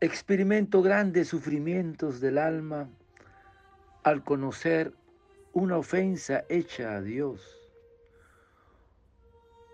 experimento grandes sufrimientos del alma al conocer una ofensa hecha a Dios.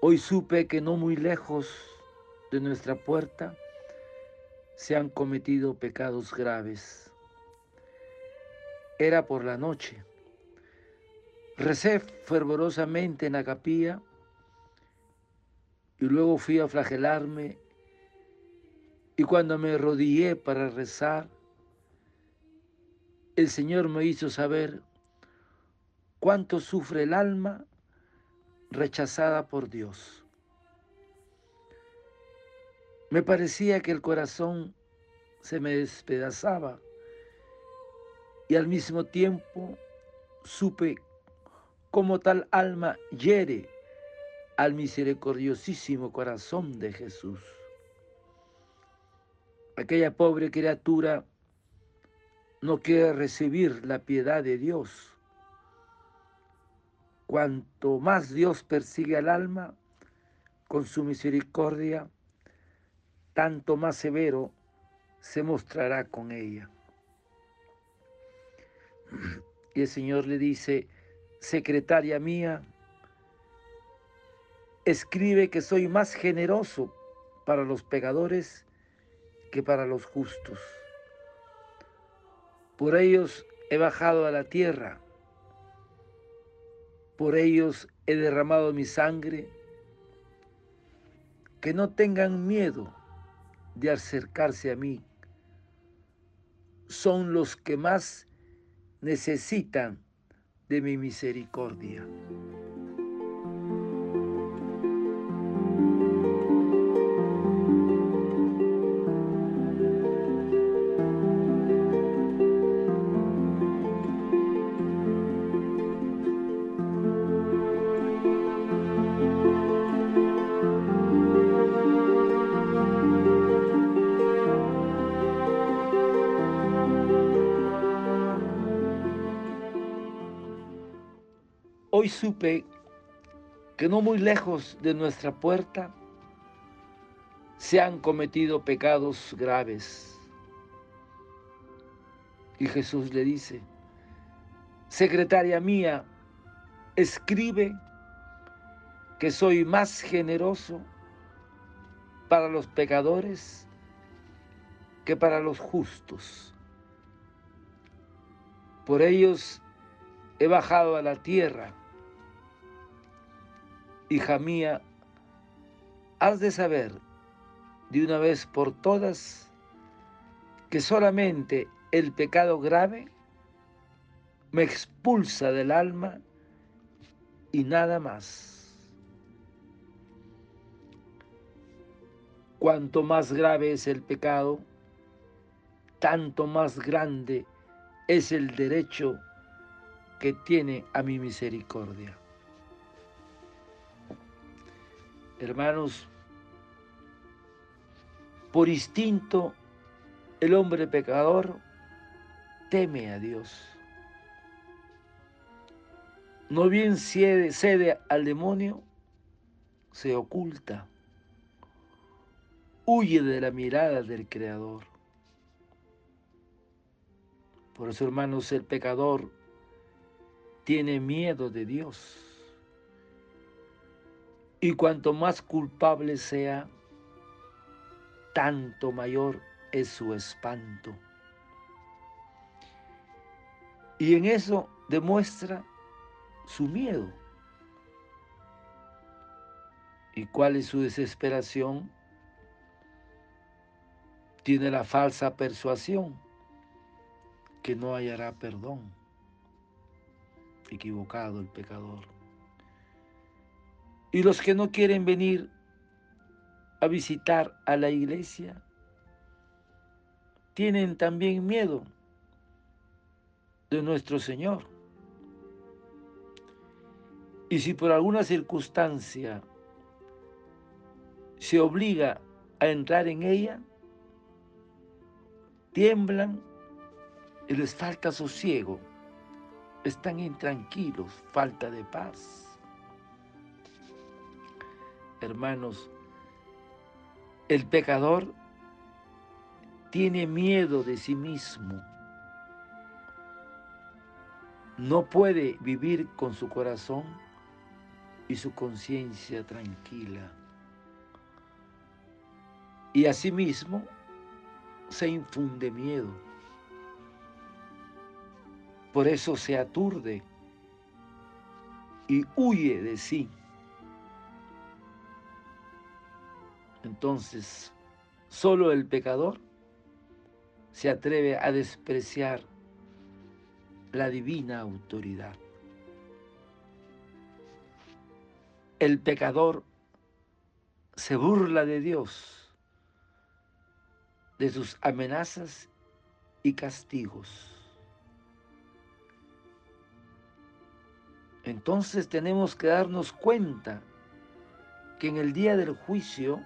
Hoy supe que no muy lejos de nuestra puerta se han cometido pecados graves. Era por la noche. Recé fervorosamente en la capilla y luego fui a flagelarme y cuando me rodillé para rezar, el Señor me hizo saber cuánto sufre el alma rechazada por Dios. Me parecía que el corazón se me despedazaba y al mismo tiempo supe cómo tal alma hiere al misericordiosísimo corazón de Jesús. Aquella pobre criatura no quiere recibir la piedad de Dios. Cuanto más Dios persigue al alma con su misericordia, tanto más severo se mostrará con ella. Y el Señor le dice, secretaria mía, escribe que soy más generoso para los pecadores que para los justos. Por ellos he bajado a la tierra, por ellos he derramado mi sangre, que no tengan miedo de acercarse a mí. Son los que más necesitan de mi misericordia. Hoy supe que no muy lejos de nuestra puerta se han cometido pecados graves. Y Jesús le dice, secretaria mía, escribe que soy más generoso para los pecadores que para los justos. Por ellos he bajado a la tierra hija mía, has de saber de una vez por todas que solamente el pecado grave me expulsa del alma y nada más. Cuanto más grave es el pecado, tanto más grande es el derecho que tiene a mi misericordia. Hermanos, por instinto, el hombre pecador teme a Dios. No bien cede, cede al demonio, se oculta, huye de la mirada del Creador. Por eso, hermanos, el pecador tiene miedo de Dios. Y cuanto más culpable sea, tanto mayor es su espanto. Y en eso demuestra su miedo. ¿Y cuál es su desesperación? Tiene la falsa persuasión que no hallará perdón. Equivocado el pecador. Y los que no quieren venir a visitar a la iglesia tienen también miedo de nuestro Señor. Y si por alguna circunstancia se obliga a entrar en ella, tiemblan y les falta sosiego, están intranquilos, falta de paz hermanos, el pecador tiene miedo de sí mismo, no puede vivir con su corazón y su conciencia tranquila. Y asimismo se infunde miedo. Por eso se aturde y huye de sí. Entonces, solo el pecador se atreve a despreciar la divina autoridad. El pecador se burla de Dios, de sus amenazas y castigos. Entonces tenemos que darnos cuenta que en el día del juicio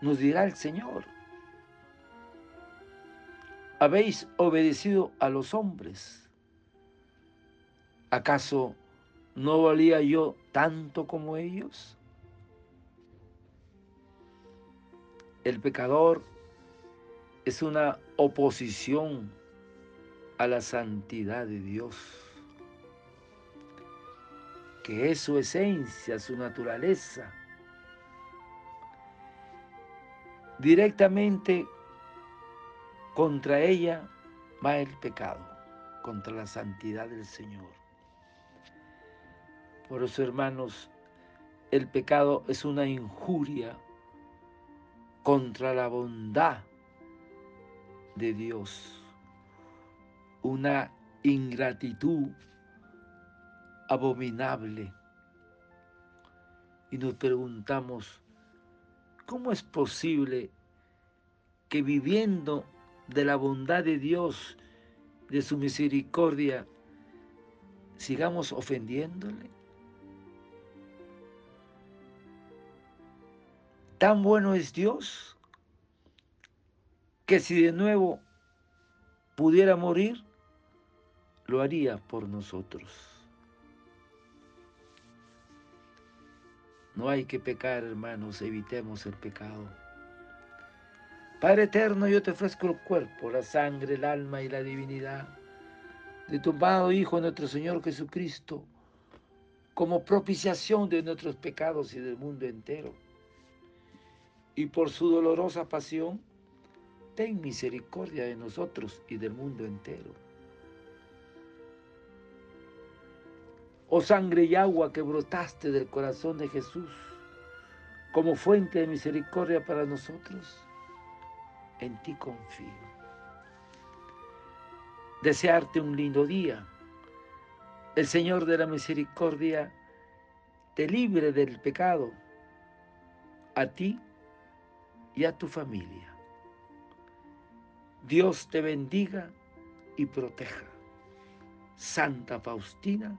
nos dirá el Señor, habéis obedecido a los hombres. ¿Acaso no valía yo tanto como ellos? El pecador es una oposición a la santidad de Dios, que es su esencia, su naturaleza. Directamente contra ella va el pecado, contra la santidad del Señor. Por eso, hermanos, el pecado es una injuria contra la bondad de Dios, una ingratitud abominable. Y nos preguntamos, ¿cómo es posible que viviendo de la bondad de Dios, de su misericordia, sigamos ofendiéndole? Tan bueno es Dios que si de nuevo pudiera morir, lo haría por nosotros. No hay que pecar, hermanos, evitemos el pecado. Padre eterno, yo te ofrezco el cuerpo, la sangre, el alma y la divinidad de tu amado Hijo, nuestro Señor Jesucristo, como propiciación de nuestros pecados y del mundo entero. Y por su dolorosa pasión, ten misericordia de nosotros y del mundo entero. Oh sangre y agua que brotaste del corazón de Jesús como fuente de misericordia para nosotros, en ti confío. Desearte un lindo día. El Señor de la misericordia te libre del pecado, a ti y a tu familia. Dios te bendiga y proteja. Santa Faustina,